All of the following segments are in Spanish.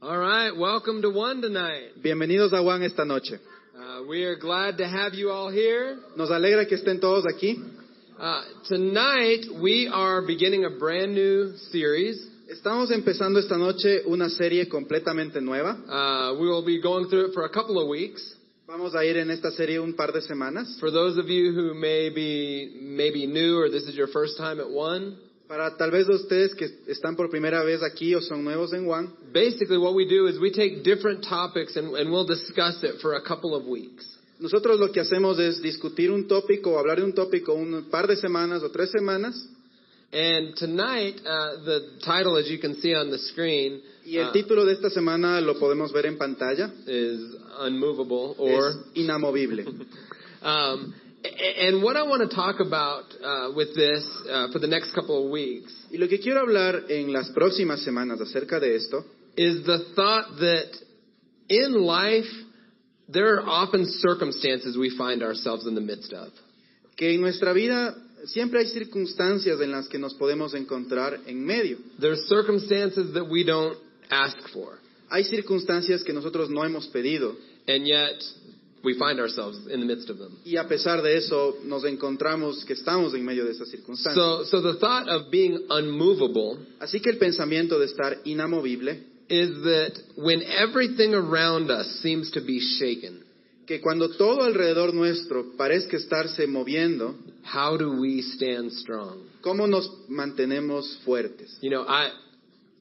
All right, welcome to one tonight. Bienvenidos a Juan esta noche. Uh, we are glad to have you all here. Nos alegra que estén todos aquí. Uh, tonight we are beginning a brand new series. Estamos empezando esta noche una serie completamente nueva. Uh, we will be going through it for a couple of weeks. Vamos a ir en esta serie un par de semanas. For those of you who may be maybe new or this is your first time at one, Para tal vez de ustedes que están por primera vez aquí o son nuevos en Juan, basically what we do is we take different topics and, and we'll discuss it for a couple of weeks. nosotros lo que hacemos es discutir un tópico o hablar de un tópico un par de semanas o tres semanas. And tonight, uh, the title, as you can see on the screen, Y el uh, título de esta semana lo podemos ver en pantalla. is unmovable or Es inamovible. Um, and what I want to talk about uh, with this uh, for the next couple of weeks Y lo que quiero hablar en las próximas semanas acerca de esto is the thought that in life there are often circumstances we find ourselves in the midst of. que en nuestra vida siempre hay circunstancias en las que nos podemos encontrar en medio. There are circumstances that we don't ask for, Hay circunstancias que nosotros no hemos pedido and yet we find ourselves in the midst of them. y a pesar de eso nos encontramos que estamos en medio de esas circunstancias. So, so the thought of being unmovable Así que el pensamiento de estar inamovible, is that when everything around us seems to be shaken, que cuando todo alrededor nuestro parezca estarse moviendo, how do we stand strong? ¿cómo nos mantenemos fuertes? You know, I,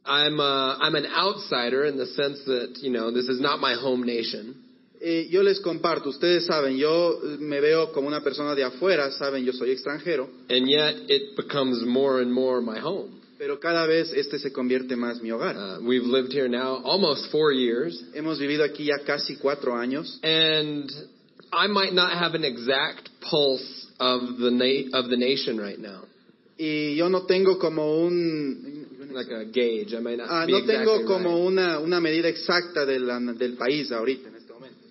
I'm, uh, I'm an outsider in the sense that, you know, this is not my home nation. Eh, yo les comparto, ustedes saben, yo me veo como una persona de afuera, saben, yo soy extranjero, And yet it becomes more and more my home. pero cada vez este se convierte más mi hogar. Uh, we've lived here now almost four years, Hemos vivido aquí ya casi cuatro años and I might not have an exact pulse of the na- of the nation right now, y yo no tengo como un... like a gauge. I might not Ah, be no exactly tengo como right. una, una medida exacta de la- del país ahorita.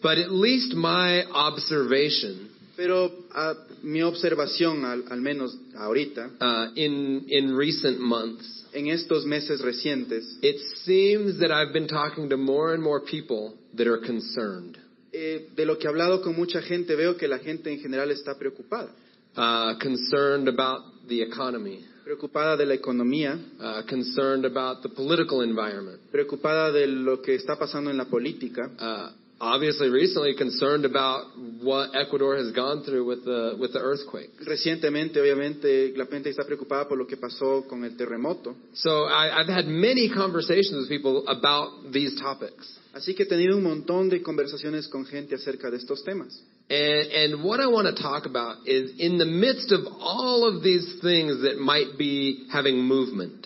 But at least my observation Pero ah, mi observación, al, al menos ahorita, uh, in in recent months, en estos meses recientes, it seems that I've been talking to more and more people that are concerned. eh, de lo que he hablado con mucha gente, veo que la gente en general está preocupada. uh, concerned about the economy, Preocupada de la economía, uh, concerned about the political environment. preocupada de lo que está pasando en la política. Uh, obviously, recently concerned about what Ecuador has gone through with the with the earthquake. Recientemente, obviamente, la gente está preocupada por lo que pasó con el terremoto. So I, I've had many conversations with people about these topics. Así que he tenido un montón de conversaciones con gente acerca de estos temas. And, and what I want to talk about is in the midst of all of these things that might be having movement,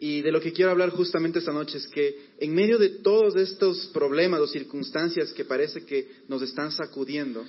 Y de lo que quiero hablar justamente esta noche es que en medio de todos estos problemas o circunstancias que parece que nos están sacudiendo,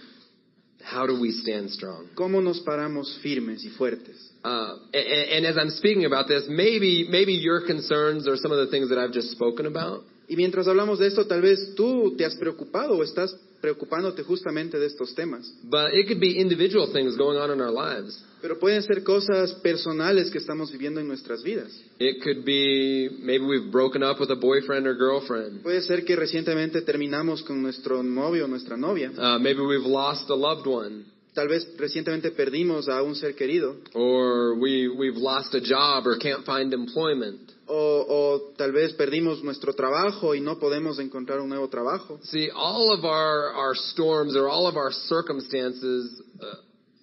how do we stand strong? ¿cómo nos paramos firmes y fuertes? Uh, and, and as I'm speaking about this, maybe maybe your concerns are some of the things that I've just spoken about. Y mientras hablamos de esto, tal vez tú te has preocupado o estás preocupándote justamente de estos temas. But it could be individual things going on in our lives. Pero pueden ser cosas personales que estamos viviendo en nuestras vidas. It could be maybe we've broken up with a boyfriend or girlfriend. Puede ser que recientemente terminamos con nuestro novio o nuestra novia. Uh, maybe we've lost a loved one. Tal vez recientemente perdimos a un ser querido. Or we, we've lost a job or can't find employment. O, o tal vez perdimos nuestro trabajo y no podemos encontrar un nuevo trabajo. See, all of our, our storms or all of our circumstances uh,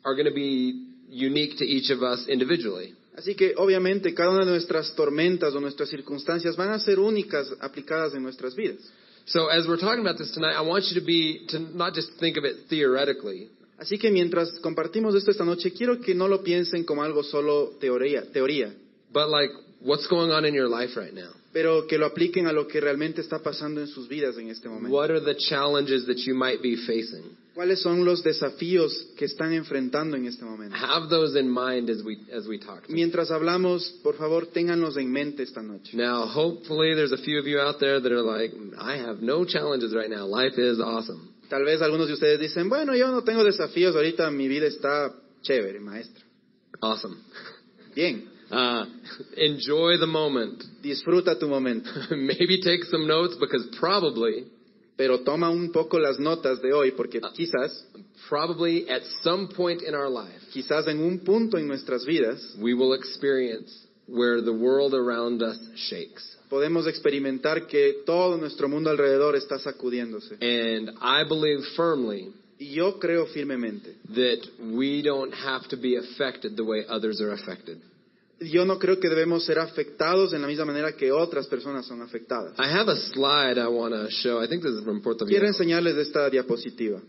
are going to be unique to each of us individually. Así que obviamente cada una de nuestras tormentas o nuestras circunstancias van a ser únicas aplicadas en nuestras vidas. So as we're talking about this tonight, I want you to be, to not just think of it theoretically, Así que mientras compartimos esto esta noche, quiero que no lo piensen como algo solo teoría, teoría, but like what's going on in your life right now? pero que lo apliquen a lo que realmente está pasando en sus vidas en este momento. What are the challenges that you might be facing? ¿Cuáles son los desafíos que están enfrentando en este momento? Have those in mind as we as we talk. Mientras hablamos, por favor, ténganlos en mente esta noche. Now, hopefully, there's a few of you out there that are like, I have no challenges right now. Life is awesome. Tal vez algunos de ustedes dicen, bueno, yo no tengo desafíos, ahorita mi vida está chévere, maestra. Awesome. Bien. Uh, enjoy the moment. Disfruta tu momento. Maybe take some notes because probably, Pero toma un poco las notas de hoy porque quizás, probably at some point in our life, quizás en un punto en nuestras vidas we will experience where the world around us shakes. podemos experimentar que todo nuestro mundo alrededor está sacudiéndose. And I believe firmly Y yo creo firmemente. that we don't have to be affected the way others are affected. Yo no creo que debemos ser afectados en la misma manera que otras personas son afectadas. I have a slide I want to show. I think this is from Puerto Quiero Viejo. enseñarles esta diapositiva.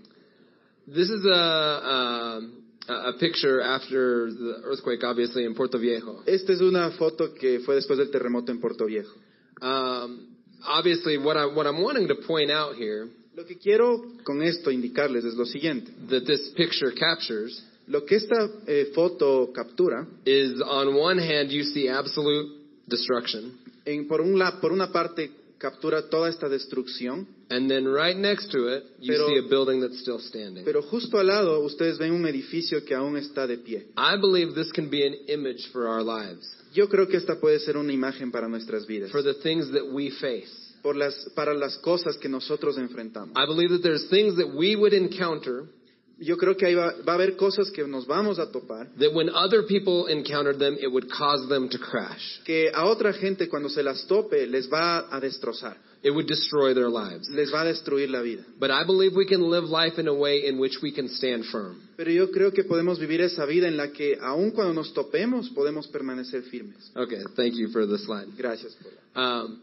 This is a, a, a picture after the earthquake, obviously, in Puerto Viejo. Esta es una foto que fue después del terremoto en Puerto Viejo. Um, obviously, what, I, what I'm wanting to point out here Lo que quiero con esto indicarles es lo siguiente. that this picture captures Lo que esta eh, foto captura, is on one hand, you see absolute destruction, en- por, un la- por una parte captura toda esta destrucción, and then right next to it, you Pero- see a building that's still standing. pero justo al lado ustedes ven un edificio que aún está de pie. I believe this can be an image for our lives, Yo creo que esta puede ser una imagen para nuestras vidas, for the things that we face. por las, para las cosas que nosotros enfrentamos. I believe that there's things that we would encounter Yo creo que ahí va, va a haber cosas que nos vamos a topar, that when other people encountered them, it would cause them to crash. que a otra gente cuando se las tope les va a destrozar, It would destroy their lives. les va a destruir la vida. But I believe we can live life in a way in which we can stand firm. Pero yo creo que podemos vivir esa vida en la que aun cuando nos topemos podemos permanecer firmes. Okay, thank you for the slide. Gracias. por Um,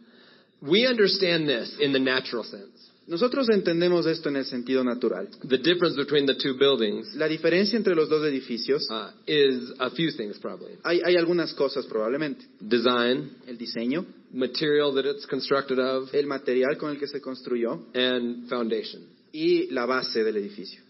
we understand this in the natural sense. Nosotros entendemos esto en el sentido natural. The difference between the two buildings La diferencia entre los dos edificios, uh, is a few things probably. hay, hay algunas cosas probablemente. Design, El diseño, material that it's constructed of, el material con el que se construyó and foundation. y la base del edificio.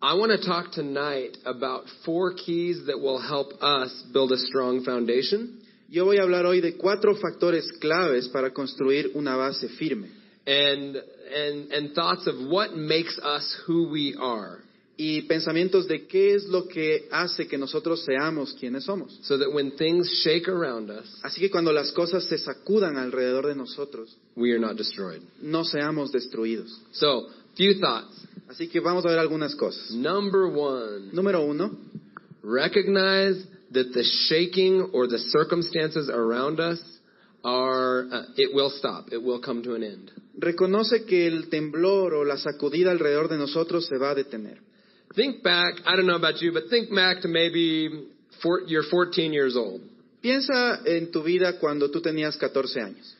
I want to talk tonight about four keys that will help us build a strong foundation Yo voy a hablar hoy de cuatro factores claves para construir una base firme and, and, and thoughts of what makes us who we are y pensamientos de qué es lo que hace que nosotros seamos quienes somos. so that when things shake around us, Así que cuando las cosas se sacudan alrededor de nosotros, we are not destroyed. no seamos destruidos. So, few thoughts. Así que vamos a ver algunas cosas. Number one, Número uno, recognize that the shaking or the circumstances around us are, uh, it will stop. It will come to an end. reconoce que el temblor o la sacudida alrededor de nosotros se va a detener. Think back, I don't know about you, but think back to maybe four, you're 14 years old. Piensa en tu vida cuando tú tenías 14 años.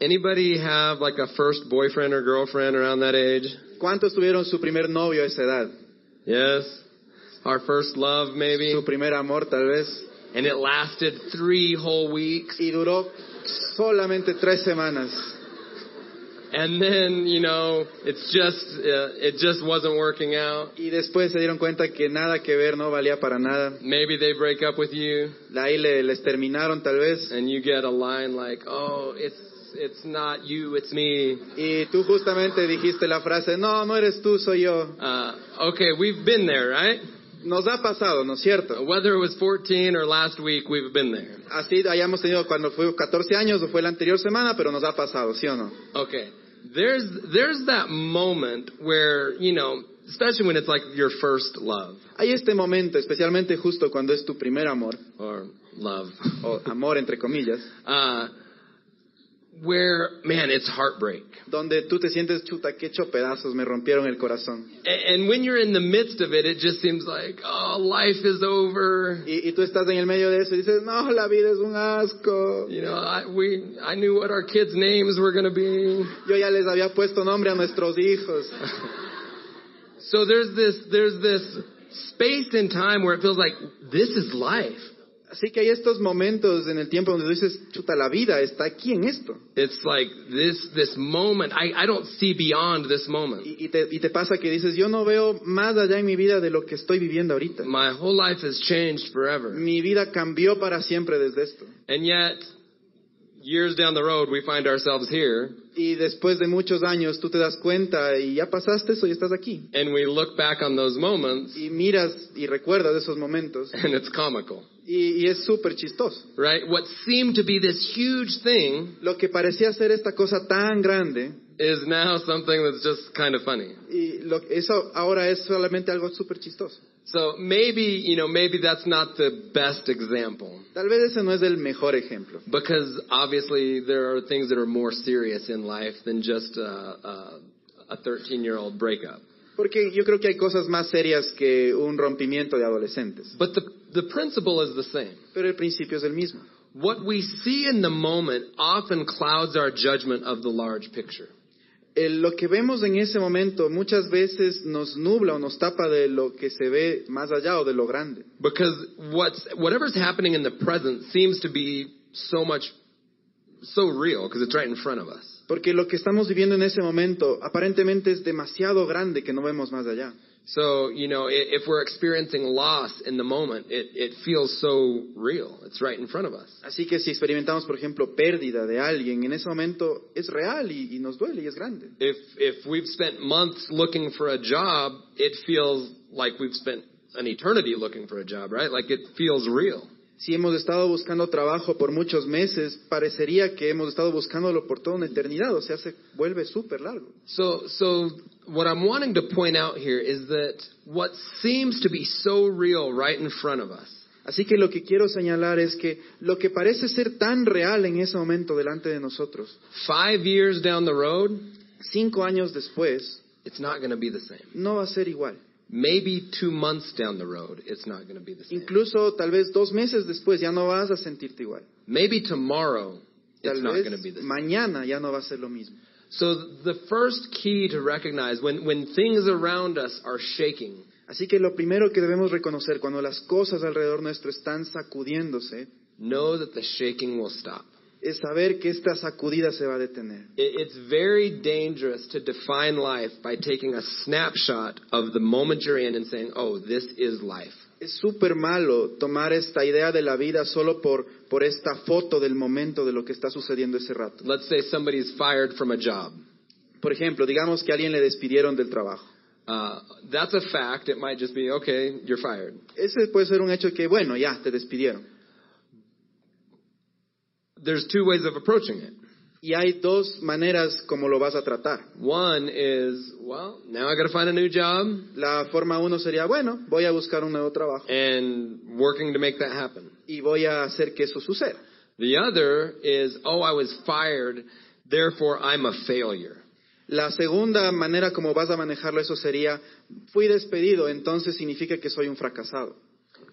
Anybody have like a first boyfriend or girlfriend around that age? ¿Cuántos tuvieron su primer novio a esa edad? Yes? Our first love maybe? Su primer amor tal vez. And it lasted three whole weeks. Y duró solamente tres semanas. And then, you know, it's just, uh, it just wasn't working out. Y después se dieron cuenta que nada que ver, no valía para nada. Maybe they break up with you Ahí le- les terminaron tal vez. and you get a line like, oh, it's, it's not you, it's me. Y tú justamente dijiste la frase, no, no eres tú, soy yo. Uh, okay, we've been there, right? Nos ha pasado, ¿no es cierto? Whether it was 14 or last week, we've been there. Así hayamos tenido cuando fue 14 años o fue la anterior semana, pero nos ha pasado, ¿sí o no? Okay. There's there's that moment where, you know, especially when it's like your first love Hay este momento, especialmente justo cuando es tu primer amor, or love. o amor entre comillas, Uh where man, it's heartbreak. donde tú te sientes chuta, que hecho pedazos, me rompieron el corazón. And when you're in the midst of it, it just seems like, oh, life is over. Y, y tú estás en el medio de eso y dices, no, la vida es un asco. You know, I we I knew what our kids' names were going to be. Yo ya les había puesto nombre a nuestros hijos. So there's this there's this space in time where it feels like this is life. Así que hay estos momentos en el tiempo donde dices, chuta, la vida está aquí en esto. It's like this this moment. I, I don't see beyond this moment. Y, y te, y te pasa que dices, yo no veo más allá en mi vida de lo que estoy viviendo ahorita. My whole life has changed forever. Mi vida cambió para siempre desde esto. And yet years down the road, we find ourselves here, Y después de muchos años tú te das cuenta y ya pasaste eso y estás aquí. and we look back on those moments, Y miras y recuerdas esos momentos and it's comical, y, y es súper chistoso. right? What seemed to be this huge thing Lo que parecía ser esta cosa tan grande is now something that's just kind of funny. y lo, eso ahora es solamente algo súper chistoso. So maybe, you know, maybe that's not the best example. Tal vez ese no es el mejor ejemplo. Because obviously there are things that are more serious in life than just a 13 year old breakup. Porque yo creo que hay cosas más serias que un rompimiento de adolescentes. But the, the principle is the same. Pero el principio es el mismo. What we see in the moment often clouds our judgment of the large picture. El- lo que vemos en ese momento muchas veces nos nubla o nos tapa de lo que se ve más allá o de lo grande. Because what's, whatever's happening in the present seems to be so much, so real because it's right in front of us. Porque lo que estamos viviendo en ese momento aparentemente es demasiado grande que no vemos más allá. So, you know, if we're experiencing loss in the moment, it, it feels so real. It's right in front of us. Así que si experimentamos, por ejemplo, pérdida de alguien, en ese momento es real y, y nos duele y es grande. If, if we've spent months looking for a job, it feels like we've spent an eternity looking for a job, right? Like it feels real. Si hemos estado buscando trabajo por muchos meses, parecería que hemos estado buscándolo por toda una eternidad, o sea, se vuelve súper largo. So, so what I'm wanting to point out here is that what seems to be so real right in front of us Así que lo que quiero señalar es que lo que parece ser tan real en ese momento delante de nosotros, five years down the road, cinco años después, it's not going to be the same. no va a ser igual. Maybe two months down the road, it's not going to be the same. Incluso tal vez dos meses después ya no vas a sentirte igual. Maybe tomorrow, it's not vez going to be the same. mañana ya no va a ser lo mismo. So the first key to recognize when, when things around us are shaking Así que lo primero que debemos reconocer cuando las cosas alrededor nuestro están sacudiéndose know that the shaking will stop. Es saber que esta sacudida se va a detener. It- It's very dangerous to define life by taking a snapshot of the moment you're in and saying, oh, this is life. Es súper malo tomar esta idea de la vida solo por, por esta foto del momento de lo que está sucediendo ese rato. Let's say somebody's fired from a job. Por ejemplo, digamos que a alguien le despidieron del trabajo. Uh, that's a fact. It might just be, okay, you're fired. Ese puede ser un hecho que, bueno, ya, te despidieron. There's two ways of approaching it. Y hay dos maneras como lo vas a tratar. One is, well, now I got to find a new job La forma uno sería, bueno, voy a buscar un nuevo trabajo and working to make that happen. y voy a hacer que eso suceda. The other is, oh, I was fired, therefore I'm a failure. La segunda manera como vas a manejarlo eso sería, fui despedido, entonces significa que soy un fracasado.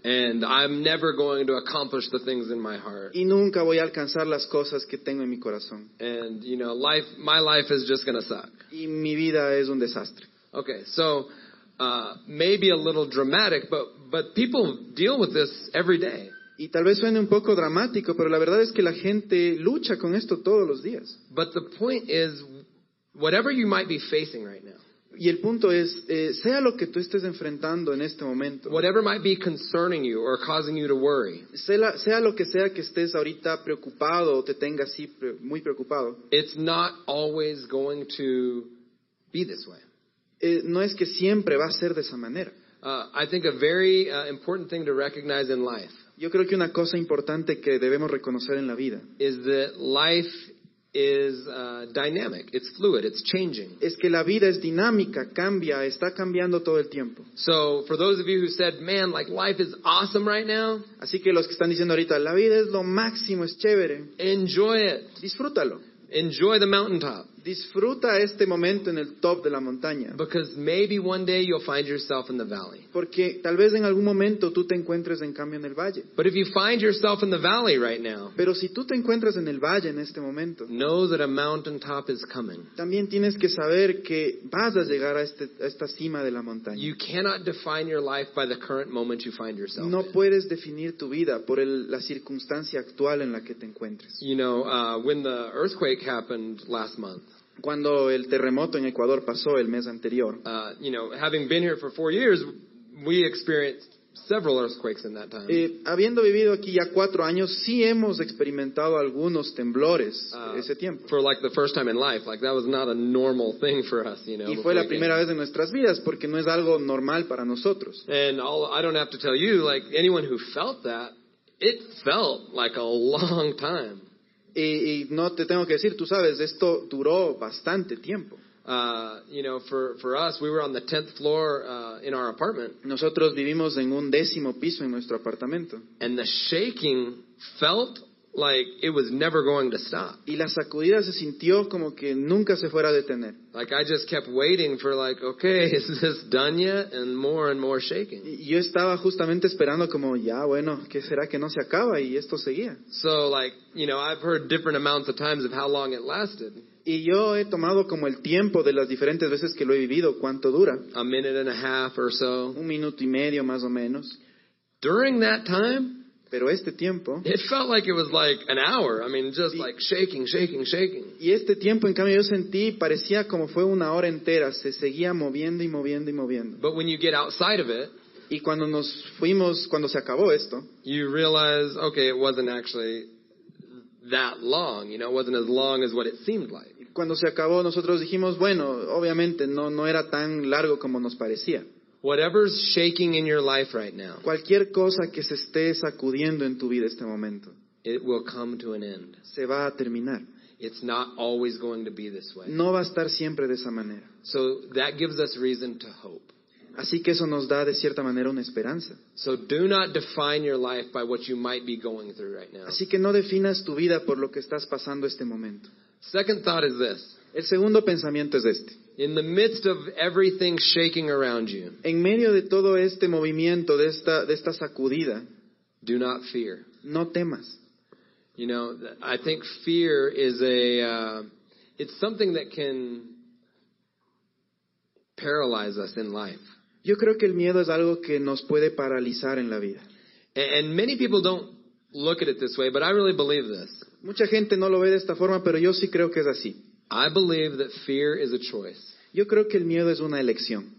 And I'm never going to accomplish the things in my heart. Y nunca voy a alcanzar las cosas que tengo en mi corazón. And, you know, life, my life is just going to suck. Y mi vida es un desastre. Okay, so, uh, maybe a little dramatic, but, but people deal with this every day. Y tal vez suene un poco dramático, pero la verdad es que la gente lucha con esto todos los días. But the point is, whatever you might be facing right now, Y el punto es, eh, sea lo que tú estés enfrentando en este momento, whatever might be concerning you or causing you to worry, sea, la- sea lo que sea que estés ahorita preocupado o te tenga así pre- muy preocupado, it's not always going to be this way. eh, no es que siempre va a ser de esa manera. Uh, I think a very uh, important thing to recognize in life Yo creo que una cosa importante que debemos reconocer en la vida is that life is uh, dynamic, it's fluid, it's changing. es que la vida es dinámica, cambia, está cambiando todo el tiempo. So, for those of you who said, man, like life is awesome right now, Así que los que están diciendo ahorita, la vida es lo máximo, es chévere, enjoy it. disfrútalo. Enjoy the mountaintop. Disfruta este momento en el top de la montaña. Because maybe one day you'll find yourself in the valley. Porque tal vez en algún momento tú te encuentres en cambio en el valle. But if you find yourself in the valley right now, Pero si tú te encuentras en el valle en este momento, know that a mountaintop is coming. también tienes que saber que vas a llegar a, este- a esta cima de la montaña. You cannot define your life by the current moment you find yourself No in. puedes definir tu vida por el- la circunstancia actual en la que te encuentres. You know, uh, when the earthquake happened last month, Cuando el terremoto en Ecuador pasó el mes anterior, uh, you know, having been here for four years, we experienced several earthquakes in that time. Eh, habiendo vivido aquí ya cuatro años, sí hemos experimentado algunos temblores Uh, ese tiempo. for like the first time in life, like that was not a normal thing for us, you know. Y fue la primera vez en nuestras vidas porque no es algo normal para nosotros. And all, I don't have to tell you, like anyone who felt that, it felt like a long time. Y, y no te tengo que decir, tú sabes, esto duró bastante tiempo. Uh, you know, for, for us, we were on the 10th floor uh, in our apartment, Nosotros vivimos en un décimo piso en nuestro apartamento. and the shaking felt like it was never going to stop. Y la sacudida se sintió como que nunca se fuera a detener. Like I just kept waiting for like, okay, is this done yet? And more and more shaking. Y yo estaba justamente esperando como, ya, bueno, ¿qué será que no se acaba? Y esto seguía. So like, you know, I've heard different amounts of times of how long it lasted. Y yo he tomado como el tiempo de las diferentes veces que lo he vivido, cuánto dura. A minute and a half or so. Un minuto y medio más o menos. During that time, Pero este tiempo, it felt like it was like an hour. I mean, just like shaking, shaking, shaking. y este tiempo en cambio yo sentí, parecía como fue una hora entera, se seguía moviendo y moviendo y moviendo. But when you get outside of it, Y cuando nos fuimos, cuando se acabó esto, you realize, okay, it wasn't actually that long. You know, it wasn't as long as what it seemed like. cuando se acabó nosotros dijimos, bueno, obviamente no, no era tan largo como nos parecía. Whatever's shaking in your life right now, Cualquier cosa que se esté sacudiendo en tu vida este momento, it will come to an end. se va a terminar. It's not always going to be this way. No va a estar siempre de esa manera. So that gives us reason to hope. Así que eso nos da de cierta manera una esperanza. So do not define your life by what you might be going through right now. Así que no definas tu vida por lo que estás pasando este momento. Second thought is this. El segundo pensamiento es este. In the midst of everything shaking around you, En medio de todo este movimiento, de esta, de esta sacudida, do not fear. no temas. You know, I think fear is a, uh, it's something that can paralyze us in life. Yo creo que el miedo es algo que nos puede paralizar en la vida. And, and many people don't look at it this way, but I really believe this. Mucha gente no lo ve de esta forma, pero yo sí creo que es así. I believe that fear is a choice. Yo creo que el miedo es una elección.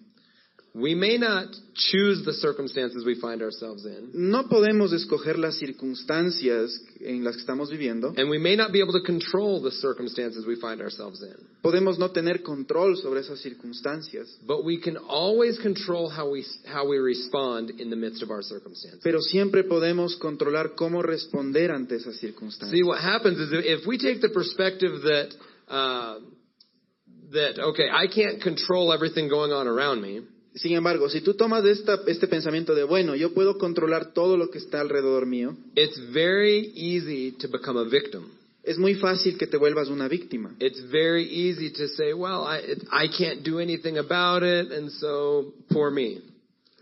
We may not choose the circumstances we find ourselves in, No podemos escoger las circunstancias en las que estamos viviendo. and we may not be able to control the circumstances we find ourselves in. Podemos no tener control sobre esas circunstancias. But we can always control how we, how we respond in the midst of our circumstances. Pero siempre podemos controlar cómo responder ante esas See, what happens is if we take the perspective that, uh, that, okay, I can't control everything going on around me, Sin embargo, si tú tomas esta- este pensamiento de, bueno, yo puedo controlar todo lo que está alrededor mío, it's very easy to become a victim. es muy fácil que te vuelvas una víctima. It's very easy to say, well, I, it, I can't do anything about it, and so poor me.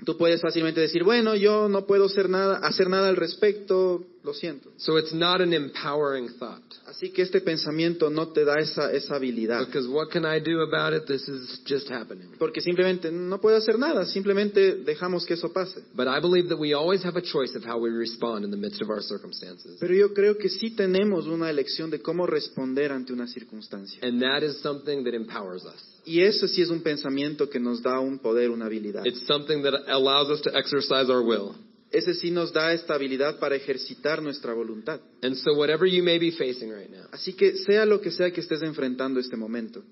Tú puedes fácilmente decir, bueno, yo no puedo hacer nada, hacer nada al respecto, lo siento. So it's not an empowering thought. Así que este pensamiento no te da esa, esa habilidad. Because what can I do about it? This is just happening. Porque simplemente no puedo hacer nada, simplemente dejamos que eso pase. But I believe that we always have a choice of how we respond in the midst of our circumstances. Pero yo creo que sí tenemos una elección de cómo responder ante una circunstancia. And that is something that empowers us. Y eso sí es un pensamiento que nos da un poder, una habilidad. It's something that allows us to exercise our will. Ese sí nos da esta habilidad para ejercitar nuestra voluntad. And so whatever you may be facing right now, Así que sea lo que sea que estés enfrentando este momento,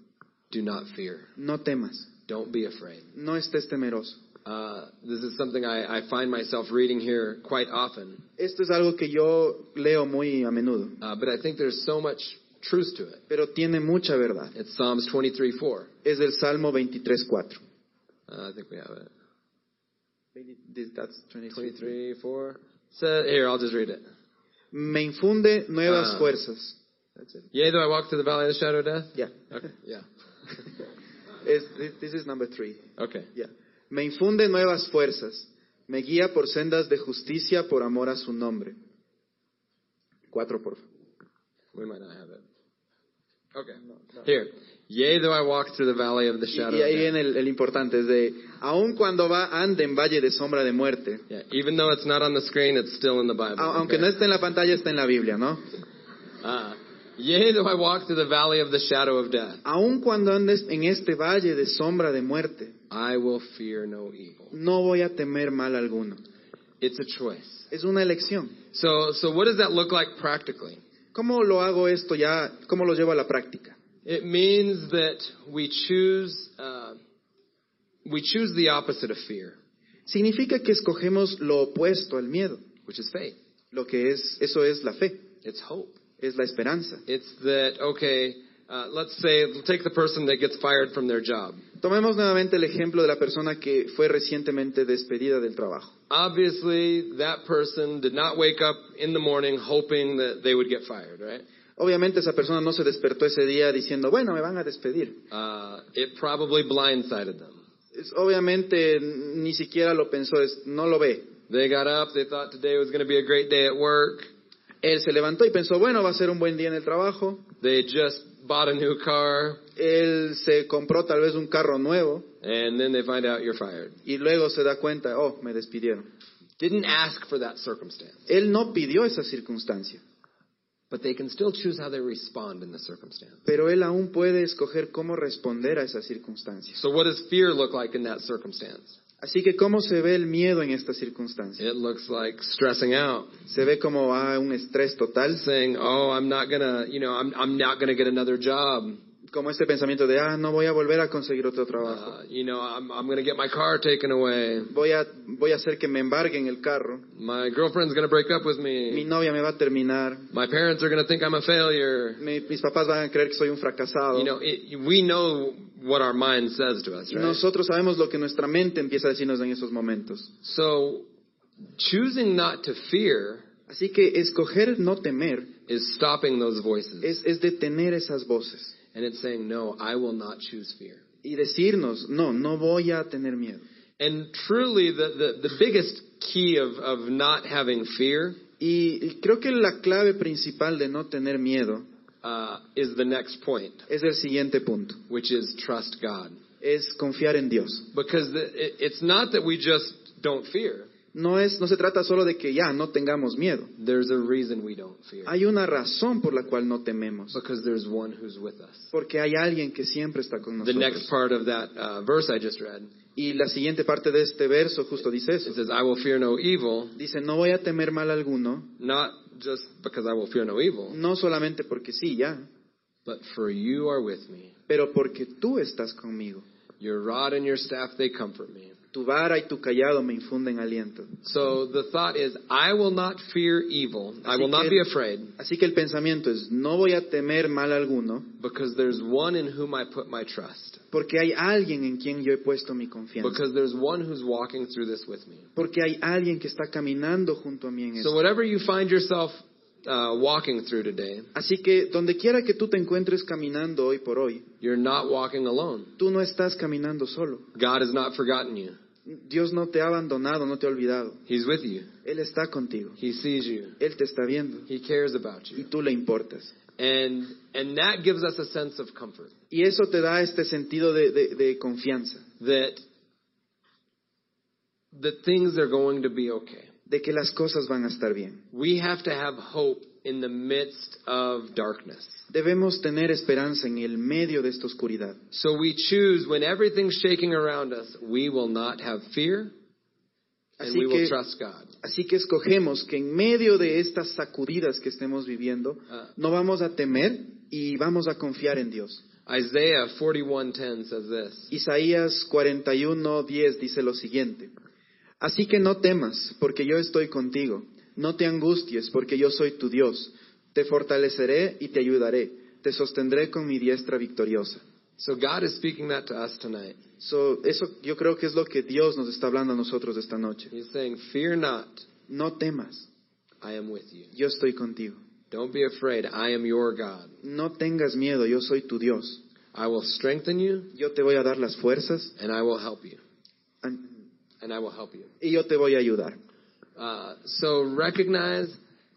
do not fear. no temas, Don't be afraid. no estés temeroso. Uh, this is something I, I find myself reading here quite often, Esto es algo que yo leo muy a menudo, uh, but I think there's so much truth to it. pero tiene mucha verdad. It's Psalms 23:4. Es del Salmo 23.4. Uh, I think we have it. That's 23. 23:4. So, here, I'll just read it. Me infunde nuevas Ah. fuerzas. That's it. Yea, though I walk through the valley of the shadow of death. Yeah. Okay. Yeah. This is number three. Okay. Yeah. Me infunde nuevas fuerzas. Me guía por sendas de justicia por amor a su nombre. Cuatro, por favor. We might not have it. Okay. Here. Yea, though I walk through the valley of the Y, shadow y ahí of death. viene el, el importante, es de, aun cuando va, ande en valle de sombra de muerte, Yeah, even though it's not on the screen, it's still in the Bible. a- aunque no okay? esté en la pantalla, está en la Biblia, ¿no? Uh, yea, though I walk through the valley of the shadow of death, Aun cuando andes en este valle de sombra de muerte, I will fear no evil. no voy a temer mal alguno. It's a choice. Es una elección. So, so what does that look like practically? ¿Cómo lo hago esto ya? ¿Cómo lo llevo a la práctica? It means that we choose, uh, we choose the opposite of fear, Significa que escogemos lo opuesto al miedo. which is faith. Lo que es, eso es la fe, It's hope. es la esperanza. It's that, okay, uh, let's say, take the person that gets fired from their job. Tomemos nuevamente el ejemplo de la persona que fue recientemente despedida del trabajo. Obviously, that person did not wake up in the morning hoping that they would get fired, right? Obviamente esa persona no se despertó ese día diciendo, bueno, me van a despedir. Uh, it probably blindsided them. Es- obviamente ni siquiera lo pensó, es- no lo ve. They got up, they thought today was going to be a great day at work. Él se levantó y pensó, bueno, va a ser un buen día en el trabajo. They just bought a new car, Él se compró tal vez un carro nuevo and then they find out you're fired. y luego se da cuenta, oh, me despidieron. Didn't ask for that circumstance. Él no pidió esa circunstancia, But they can still choose how they respond in the circumstance. pero él aún puede escoger cómo responder a esa circunstancia. So what does fear look like in that circumstance? Así que, ¿cómo se ve el miedo en esta circunstancia? It looks like stressing out, Se ve como ah, un estrés total, saying, "Oh, I'm not gonna, you know, I'm I'm not gonna get another job. Como este pensamiento de, ah, no voy a volver a conseguir otro trabajo. Uh, you know, I'm I'm gonna get my car taken away. Voy a, voy a hacer que me embarguen el carro. My girlfriend's gonna break up with Mi me. novia me va a terminar. My parents are gonna think I'm a failure." Mi- mis papás van a creer que soy un fracasado. You know, it, we know what our mind says to us, right? Nosotros sabemos lo que nuestra mente empieza a decirnos en esos momentos. So, choosing not to fear Así que escoger no temer is stopping those voices. es, es detener esas voces And it's saying, no, I will not choose fear. y decirnos, no, no voy a tener miedo. And truly, the, the, the biggest key of, of not having fear Y, creo que la clave principal de no tener miedo uh, is the next point, es el siguiente punto, which is trust God. es confiar en Dios. Because the, it, it's not that we just don't fear. No, es, no se trata solo de que ya no tengamos miedo. There's a reason we don't fear. Hay una razón por la cual no tememos, Because there's one who's with us. porque hay alguien que siempre está con The next nosotros. part of that uh, verse I just read, Y la siguiente parte de este verso justo dice eso. it says, I will fear no evil, Dice, no voy a temer mal alguno, not just because I will fear no evil, no solamente porque sí, ya, but for you are with me. pero porque tú estás conmigo. Your rod and your staff, they comfort me. Tu vara y tu callado me infunden aliento. So the thought is, I will not fear evil. I will not be afraid Así que el pensamiento es, no voy a temer mal alguno, because there's one in whom I put my trust. porque hay alguien en quien yo he puesto mi confianza. Because there's one who's walking through this with me. Porque hay alguien que está caminando junto a mí en So eso. whatever you find yourself uh, walking through today, Así que donde quiera que tú te encuentres caminando hoy por hoy, you're not walking alone. tú no estás caminando solo. God has not forgotten you. Dios no te ha abandonado, no te ha olvidado. He's with you. Él está contigo. He sees you. Él te está viendo He cares about y you. tú le importas. And and that gives us a sense of comfort Y eso te da este sentido de, de- de confianza, that that things are going to be okay. de que las cosas van a estar bien. We have to have hope in the midst of darkness. Debemos tener esperanza en el medio de esta oscuridad. So we choose when everything's shaking around us, we will not have fear and Así we will que, trust God. así que escogemos que en medio de estas sacudidas que estemos viviendo, Ah. no vamos a temer y vamos a confiar en Dios. Isaiah 41:10 says this. Isaías 41:10 dice lo siguiente: Así que no temas, porque yo estoy contigo. No te angusties, porque yo soy tu Dios. Te fortaleceré y te ayudaré. Te sostendré con mi diestra victoriosa. So God is speaking that to us tonight. So, eso yo creo que es lo que Dios nos está hablando a nosotros esta noche. He's saying, "Fear not, No temas, I am with you. yo estoy contigo. Don't be afraid, I am your God. No tengas miedo, yo soy tu Dios. I will strengthen you Yo te voy a dar las fuerzas and I will help you." an- And I will help you. y yo te voy a ayudar. Uh, so recognize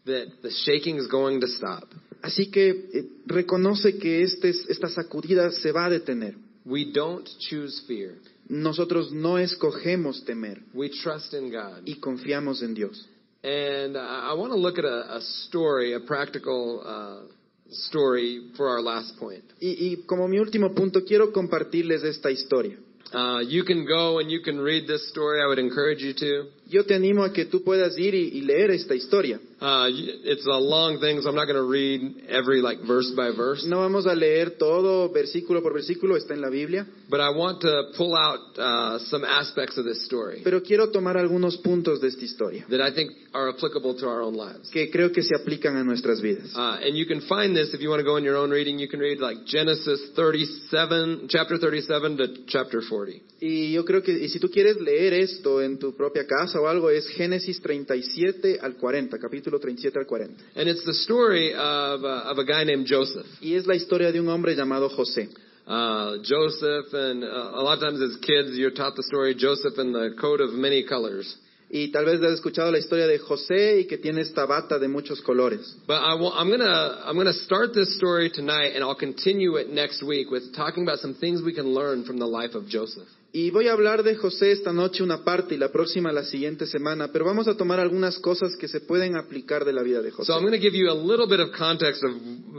that the shaking is going to stop. Así que eh, reconoce que este, esta sacudida se va a detener. We don't choose fear. Nosotros no escogemos temer We trust in God. y confiamos en Dios. And I, I want to look at a, a story, a practical uh, story for our last point. Y, y como mi último punto, quiero compartirles esta historia. Uh, you can go and you can read this story. I would encourage you to. Yo te animo a que tú puedas ir y, y leer esta historia. Uh, it's a long thing, so I'm not going to read every like verse by verse. No vamos a leer todo versículo por versículo, está en la Biblia, But I want to pull out uh, some aspects of this story pero quiero tomar algunos puntos de esta historia that I think are applicable to our own lives. que creo que se aplican a nuestras vidas. Uh, and you can find this if you want to go in your own reading. You can read like Genesis 37, chapter 37 to chapter 40. Y yo creo que y si tú quieres leer esto en tu propia casa o algo, es Génesis 37 al 40, capítulo 37 al 40. And it's the story of, uh, of a guy named Joseph. Y es la historia de un hombre llamado José. Uh, Joseph, and uh, a lot of times as kids, you're taught the story Joseph and the coat of many colors. Y tal vez has escuchado la historia de José y que tiene esta bata de muchos colores. But I I'm gonna I'm gonna start this story tonight, and I'll continue it next week with talking about some things we can learn from the life of Joseph. Y voy a hablar de José esta noche una parte y la próxima la siguiente semana, pero vamos a tomar algunas cosas que se pueden aplicar de la vida de José. So I'm going to give you a little bit of context of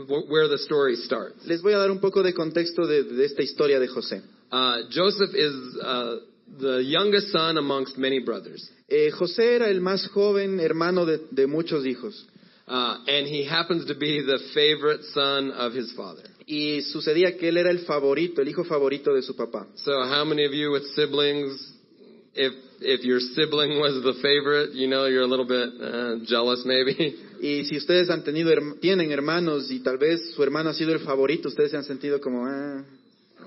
wh- where the story starts. Les voy a dar un poco de contexto de, de esta historia de José. Uh, Joseph is uh, the youngest son amongst many brothers, Eh, José era el más joven hermano de, de muchos hijos. uh, and he happens to be the favorite son of his father. Y sucedía que él era el favorito, el hijo favorito de su papá. So how many of you with siblings, if if your sibling was the favorite, you know you're a little bit uh, jealous maybe. Y si ustedes han tenido, tienen hermanos y tal vez su hermano ha sido el favorito, ustedes se han sentido como, ah,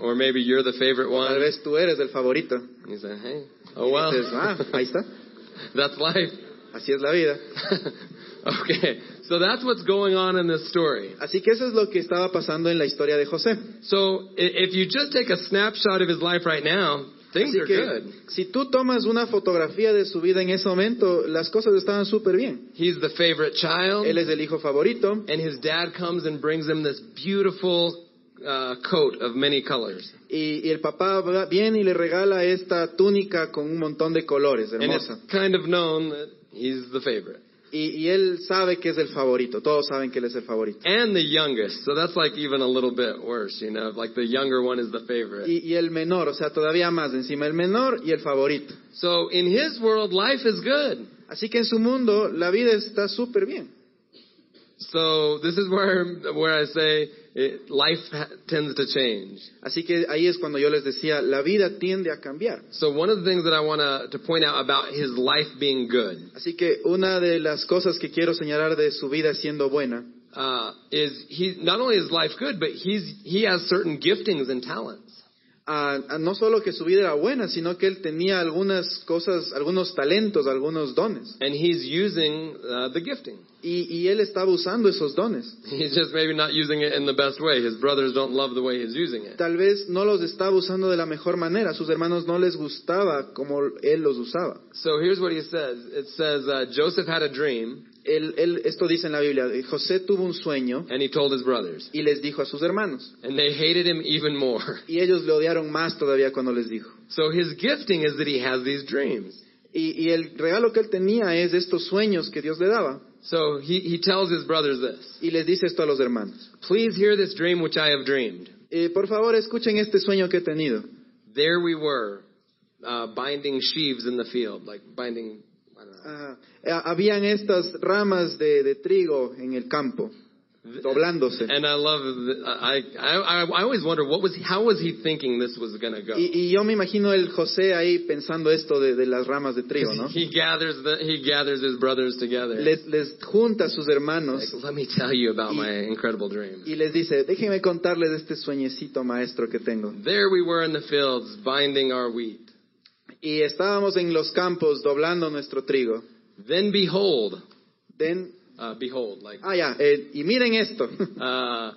Or maybe you're the favorite tal one. vez tú eres el favorito. You say, hey, oh Y well, dices, ah, ahí está, that's life. así es la vida. okay, so that's what's going on in this story. Así que eso es lo que estaba pasando en la historia de José. So if you just take a snapshot of his life right now, things Así are que good. si tú tomas una fotografía de su vida en ese momento, las cosas estaban súper bien. He's the favorite child, Él es el hijo favorito and his dad comes and brings him this beautiful uh, coat of many colors. y, y el papá viene y le regala esta túnica con un montón de colores, And it's hermosa. kind of known that he's the favorite. Y, y él sabe que es el favorito, todos saben que él es el favorito. And the youngest, so that's like even a little bit worse, you know, like the younger one is the favorite. Y, y el menor, o sea, todavía más encima, el menor y el favorito. So in his world, life is good. Así que en su mundo la vida está súper bien. So this is where where I say life tends to change. Así que ahí es cuando yo les decía, la vida tiende a cambiar. So one of the things that I want to to point out about his life being good Así que una de las cosas que quiero señalar de su vida siendo buena uh, is he not only is life good, but he's he has certain giftings and talents. A- a no solo que su vida era buena, sino que él tenía algunas cosas, algunos talentos, algunos dones. And he's using uh, the gifting. Y, y él estaba usando esos dones. He's just maybe not using it in the best way. His brothers don't love the way he's using it. Tal vez no los estaba usando de la mejor manera. Sus hermanos no les gustaba como él los usaba. So here's what he says. It says uh, Joseph had a dream, Él, él- esto dice en la Biblia, José tuvo un sueño and he told his brothers, y les dijo a sus hermanos. and they hated him even more. Y ellos le odiaron más todavía cuando les dijo. So his gifting is that he has these dreams. Y, y el regalo que él tenía es estos sueños que Dios le daba. So he, he tells his brothers this Y les dice esto a los hermanos. Please hear this dream which I have dreamed. Eh, por favor, escuchen este sueño que he tenido. There we were, uh, binding sheaves in the field, like binding. Eh, habían estas ramas de, de trigo en el campo, doblándose. And I love. I, I I always wonder what was how was he thinking this was gonna go? Y, y yo me imagino el José ahí pensando esto de, de las ramas de trigo, ¿no? He gathers the he gathers his brothers together. Les, les junta a sus hermanos Like, let me tell you about my incredible dream. y les dice, déjenme contarles este sueñecito maestro que tengo. There we were in the fields, binding our wheat. Y estábamos en los campos doblando nuestro trigo. Then behold, Den- uh, behold, like ah, ya, eh, y miren esto. uh,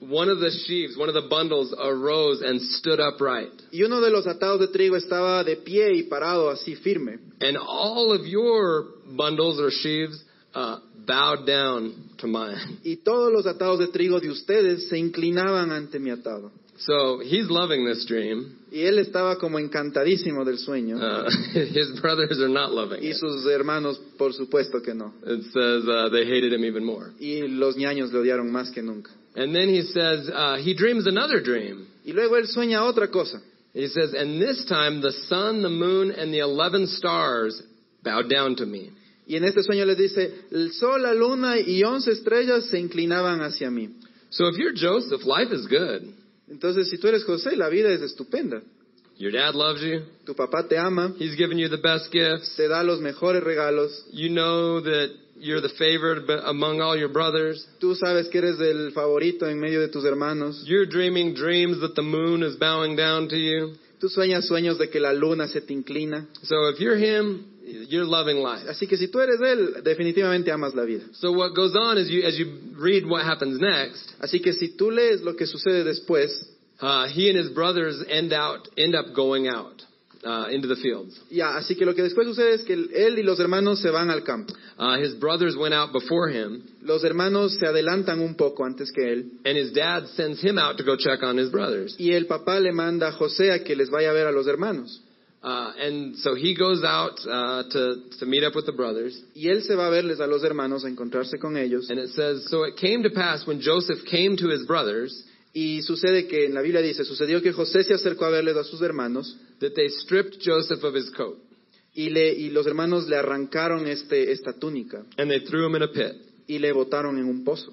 one of the sheaves, one of the bundles arose and stood upright, Y uno de los atados de trigo estaba de pie y parado así firme. and all of your bundles or sheaves uh, bowed down to mine. Y todos los atados de trigo de ustedes se inclinaban ante mi atado. So he's loving this dream. Y él estaba como encantadísimo del sueño. Uh, his brothers are not loving Y it. sus hermanos, por supuesto que no. It says uh, they hated him even more. Y los ñaños le odiaron más que nunca. And then he says uh, he dreams another dream. Y luego él sueña otra cosa. He says, and this time the sun, the moon, and the eleven stars bowed down to me. Y en este sueño les dice, el sol, la luna y once estrellas se inclinaban hacia mí. So if you're Joseph, life is good. Entonces, si tú eres José, la vida es estupenda. Your dad loves you. Tu papá te ama, He's given you the best gifts. te da los mejores regalos. You know that you're the favored be- among all your brothers. Tú sabes que eres el favorito en medio de tus hermanos. You're dreaming dreams that the moon is bowing down to you. Tú sueñas sueños de que la luna se te inclina. So if you're him, you're loving life. Así que si tú eres él, definitivamente amas la vida. So what goes on is you, as you read what happens next, Así que si tú lees lo que sucede después, uh, he and his brothers end out, end up going out uh, into the fields. ya, así que lo que después sucede es que él y los hermanos se van al campo. Uh, his brothers went out before him, Los hermanos se adelantan un poco antes que él. and his dad sends him out to go check on his brothers. Y el papá le manda a José a que les vaya a ver a los hermanos. Uh, and so he goes out uh, to, to meet up with the brothers. Y él se va a verles a los hermanos, a encontrarse con ellos. And it says, So it came to pass when Joseph came to his brothers Y sucede que en la Biblia dice, sucedió que José se acercó a verles a sus hermanos that they stripped Joseph of his coat y, le, y los hermanos le arrancaron este, esta túnica and they threw him in a pit. y le botaron en un pozo.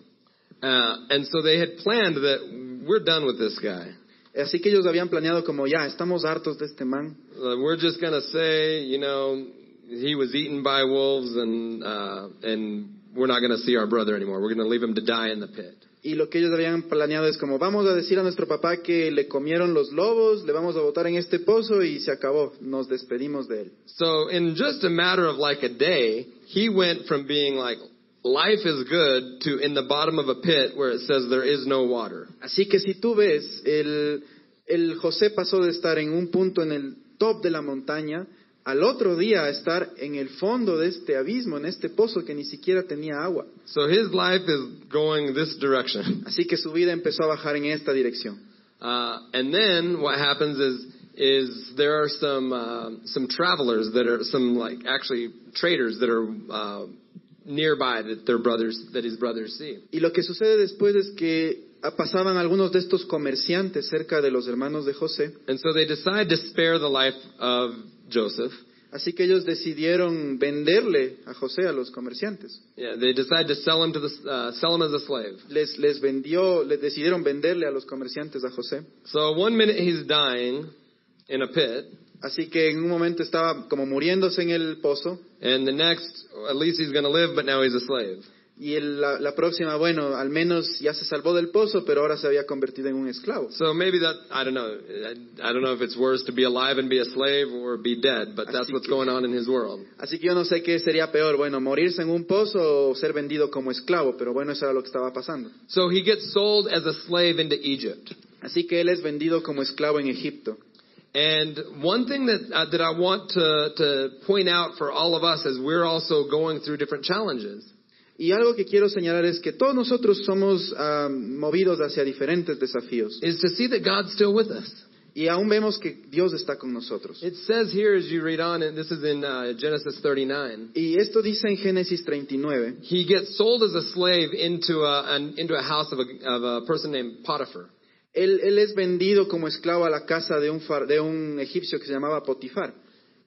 Uh, and so they had planned that we're done with this guy. Así que ellos habían planeado como ya, estamos hartos de este man. We're just to say, you know, he was eaten by wolves and, uh, and we're not to see our brother anymore. We're to leave him to die in the pit. Y lo que ellos habían planeado es como, vamos a decir a nuestro papá que le comieron los lobos, le vamos a botar en este pozo y se acabó. Nos despedimos de él. So in just a matter of like a day, he went from being like, life is good to in the bottom of a pit where it says there is no water. Así que si tú ves, el, el José pasó de estar en un punto en el top de la montaña al otro día a estar en el fondo de este abismo, en este pozo que ni siquiera tenía agua. So his life is going this direction. Así que su vida empezó a bajar en esta dirección. Uh, and then what happens is is there are some uh, some travelers that are some like actually traders that are uh, nearby that their brothers that his brothers see. Y lo que sucede después es que pasaban algunos de estos comerciantes cerca de los hermanos de José. And so they decide to spare the life of Joseph. Así que ellos decidieron venderle a José a los comerciantes. Yeah, they decide to sell him to the uh, sell him as a slave. Les, les vendió, les decidieron venderle a los comerciantes a José. So one minute he's dying in a pit, Así que en un momento estaba como muriéndose en el pozo and the next, at least he's going to live, but now he's a slave. y el- la, la próxima, bueno, al menos ya se salvó del pozo, pero ahora se había convertido en un esclavo. So maybe that I don't know. I, I don't know if it's worse to be alive and be a slave or be dead, but that's Así what's que- going on in his world. Así que yo no sé qué sería peor, bueno, morirse en un pozo o ser vendido como esclavo, pero bueno, eso era lo que estaba pasando. So he gets sold as a slave into Egypt. Así que él es vendido como esclavo en Egipto. And one thing that uh, that I want to to point out for all of us as we're also going through different challenges Y algo que quiero señalar es que todos nosotros somos ah, movidos hacia diferentes desafíos. is to see that God's still with us. Y aún vemos que Dios está con nosotros. It says here as you read on, and this is in uh, Genesis 39. Y esto dice en Génesis 39, He gets sold as a slave into a an, into a house of a of a person named Potiphar. Él, él es vendido como esclavo a la casa de un, far- de un egipcio que se llamaba Potifar.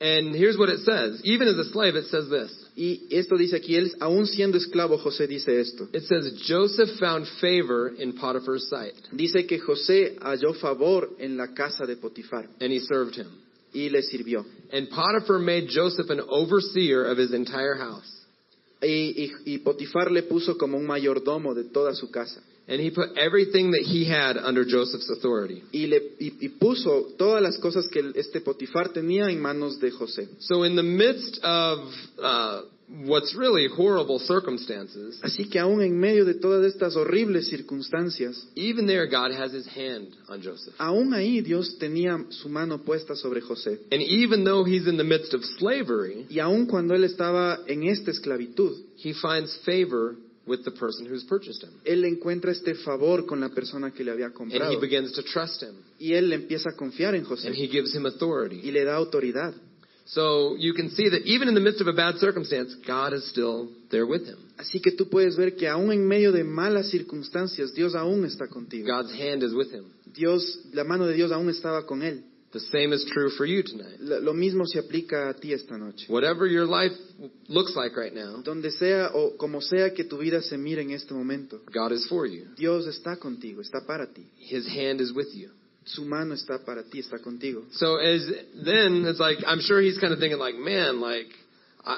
And here's what it says. Even as a slave, it says this. Y esto dice aquí, él, aún siendo esclavo, José dice esto. It says Joseph found favor in Potiphar's sight, Dice que José halló favor en la casa de Potifar and he served him. y le sirvió. And Potiphar made Joseph an overseer of his entire house. Y, y- y Potifar le puso como un mayordomo de toda su casa. And he put everything that he had under Joseph's authority. Y, le, y, y puso todas las cosas que este Potifar tenía en manos de José. So in the midst of uh, what's really horrible circumstances, Así que aún en medio de todas estas horribles circunstancias, even there God has his hand on Joseph. aún ahí Dios tenía su mano puesta sobre José. And even though he's in the midst of slavery, Y aún cuando él estaba en esta esclavitud, he finds favor with the person who's purchased him. él encuentra este favor con la persona que le había And he comprado. begins to trust him. Y él empieza a confiar en And José he gives him y authority. le da autoridad. So you can see that even in the midst of a bad circumstance, God is still there with him. Así que tú puedes ver que aún en medio de malas circunstancias, Dios aún está contigo. God's hand is with him. Dios, la mano de Dios aún estaba con él. The same is true for you tonight. Lo mismo se aplica a ti esta noche. Whatever your life looks like right now, Donde sea o como sea que tu vida se mire en este momento, God is for you. Dios está contigo, está para ti. His hand is with you. Su mano está para ti, está contigo. So as then it's like I'm sure he's kind of thinking like, man, like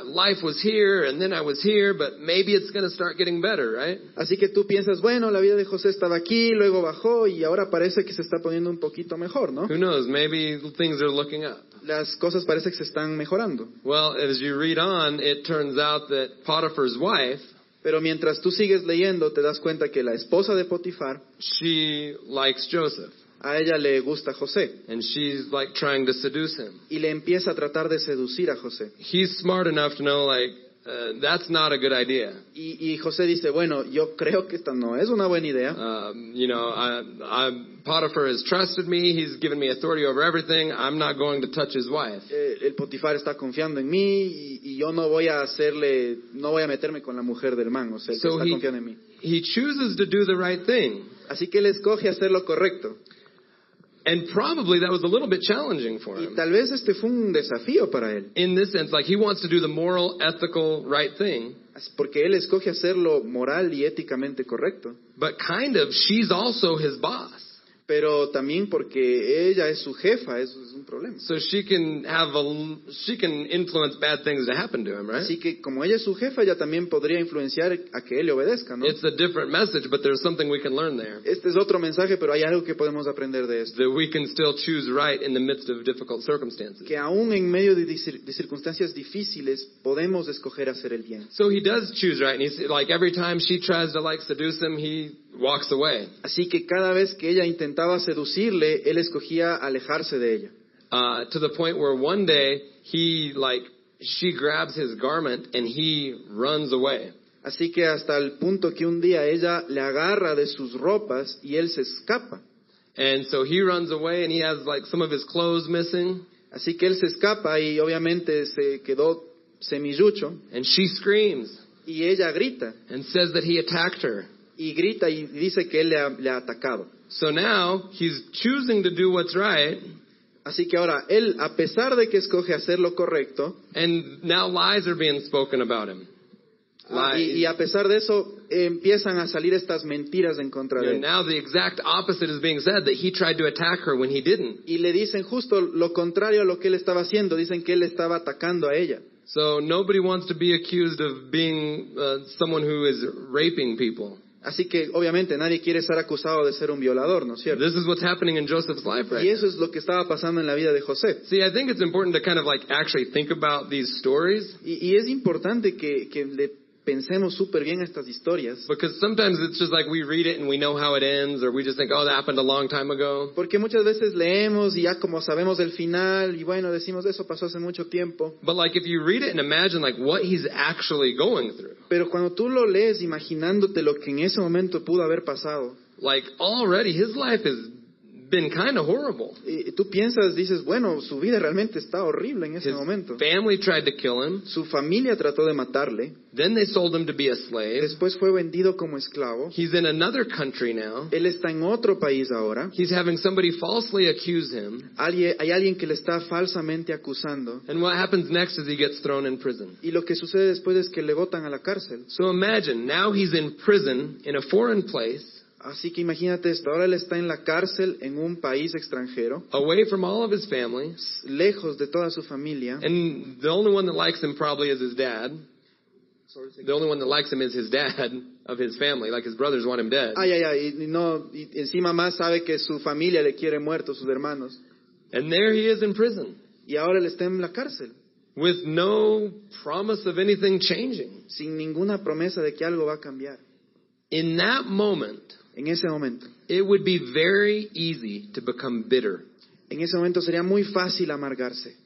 life was here and then I was here, but maybe it's going to start getting better, right? Así que tú piensas, bueno, la vida de José estaba aquí, luego bajó y ahora parece que se está poniendo un poquito mejor, ¿no? Who knows? Maybe things are looking up. Las cosas parece que se están mejorando. Well, as you read on, it turns out that Potiphar's wife, Pero mientras tú sigues leyendo, te das cuenta que la esposa de Potifar, she likes Joseph a ella le gusta José and she's like trying to seduce him. y le empieza a tratar de seducir a José. He's smart enough to know like uh, that's not a good idea. Y, y José dice, bueno, yo creo que esta no es una buena idea. Um, you know, I, I, Potiphar has trusted me. He's given me authority over everything. I'm not going to touch his wife. Eh, el Potifar está confiando en mí y, y yo no voy a hacerle, no voy a meterme con la mujer del man, o sea, So está he, confiando en mí. he chooses to do the right thing. Así que él escoge hacer lo correcto. And probably that was a little bit challenging for Y him. tal vez este fue un desafío para él, In this sense, like he wants to do the moral, ethical, right thing. porque él escoge hacer lo moral y éticamente correcto, But kind of, she's also his boss. Pero también porque ella es su jefa, eso es un problema. So she can have a, she can influence bad things to happen to him, right? Así que como ella es su jefa, ella también podría influenciar a que él le obedezca, ¿no? It's a different message, but there's something we can learn there. Este es otro mensaje, pero hay algo que podemos aprender de esto. That we can still choose right in the midst of difficult circumstances. Que aún en medio de, de circunstancias difíciles podemos escoger hacer el bien. So he does choose right, and he's like every time she tries to like seduce him, he walks away. Así que cada vez que ella intentaba seducirle, él escogía alejarse de ella. Uh, to the point where one day he like she grabs his garment and he runs away. Así que hasta el punto que un día ella le agarra de sus ropas y él se escapa. And so he runs away and he has like some of his clothes missing Así que él se escapa y obviamente se quedó semillucho and she screams y ella grita and says that he attacked her. Y grita y dice que él le ha, le ha atacado. So now he's choosing to do what's right Así que ahora él, a pesar de que escoge hacer lo correcto, and now lies are being spoken about him. ah, y, y a pesar de eso empiezan a salir estas mentiras en contra de él. now the exact opposite is being said that he tried to attack her when he didn't. Y le dicen justo lo contrario a lo que él estaba haciendo, dicen que él estaba atacando a ella. So nobody wants to be accused of being uh, someone who is raping people. Así que obviamente nadie quiere ser acusado de ser un violador, ¿no es cierto? This is what's happening in Joseph's life right Y eso es lo que estaba pasando en la vida de José. See, I think it's important to kind of like actually think about these stories Y, y es importante que, que le pensemos súper bien estas historias, because sometimes it's just like we read it and we know how it ends or we just think, oh, that happened a long time ago. porque muchas veces leemos y ya como sabemos el final y bueno, decimos eso pasó hace mucho tiempo, But like if you read it and imagine like what he's actually going through, pero cuando tú lo lees imaginándote lo que en ese momento pudo haber pasado, like already his life has been kind of horrible. y tú piensas, dices, bueno, su vida realmente está horrible en ese His momento. family tried to kill him. Su familia trató de matarle, Then they sold him to be a slave. después fue vendido como esclavo, He's in another country now. él está en otro país ahora, He's having somebody falsely accuse him. Alguien- hay alguien que le está falsamente acusando, And what happens next is he gets thrown in prison. y lo que sucede después es que le botan a la cárcel. So imagine, now he's in prison in a foreign place, Así que imagínate esto, ahora él está en la cárcel en un país extranjero, away from all of his family, lejos de toda su familia, and the only one that likes him probably is his dad. The only one that likes him is his dad of his family, like his brothers want him dead. ay, ay, ay, y no, y encima más sabe que su familia le quiere muerto, sus hermanos, And there he is in prison y ahora él está en la cárcel, with no promise of anything changing. sin ninguna promesa de que algo va a cambiar. In that moment, En ese momento, it would be very easy to become bitter, en ese momento sería muy fácil amargarse,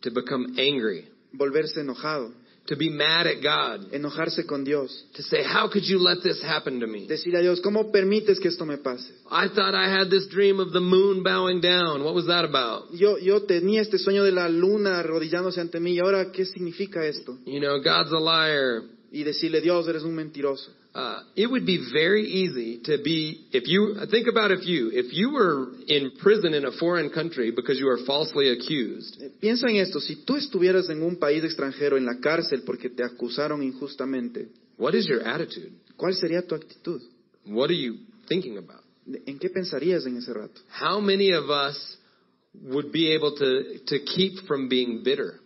to become angry, volverse enojado, to be mad at God, enojarse con Dios, to say, How could you let this happen to me? a Dios, ¿cómo permites que esto me pase? I thought I had this dream of the moon bowing down. What was that about? Yo, yo tenía este sueño de la luna arrodillándose ante mí, y ahora, ¿qué significa esto? You know, God's a liar. Y decirle, Dios, eres un mentiroso. Uh, it would be very easy to be, if you, think about if you, if you were in prison in a foreign country because you were falsely accused, Piensa en esto, si tú estuvieras en un país extranjero en la cárcel porque te acusaron injustamente, what is your attitude? ¿cuál sería tu actitud? What are you thinking about? ¿En qué pensarías en ese rato? How many of us would be able to, to keep from being bitter?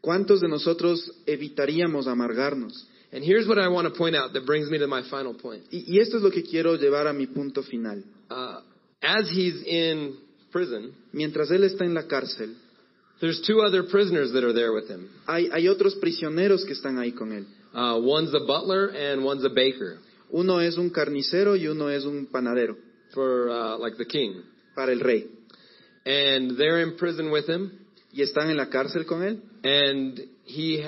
¿Cuántos de nosotros evitaríamos amargarnos? And here's what I want to point out that brings me to my final point. Y, y esto es lo que quiero llevar a mi punto final. Uh, as he's in prison, Mientras él está en la cárcel, there's two other prisoners that are there with him. hay, hay otros prisioneros que están ahí con él. Uh, one's a butler and one's a baker Uno es un carnicero y uno es un panadero for uh, like the king, para el rey. and they're in prison with him. Y están en la cárcel con él and he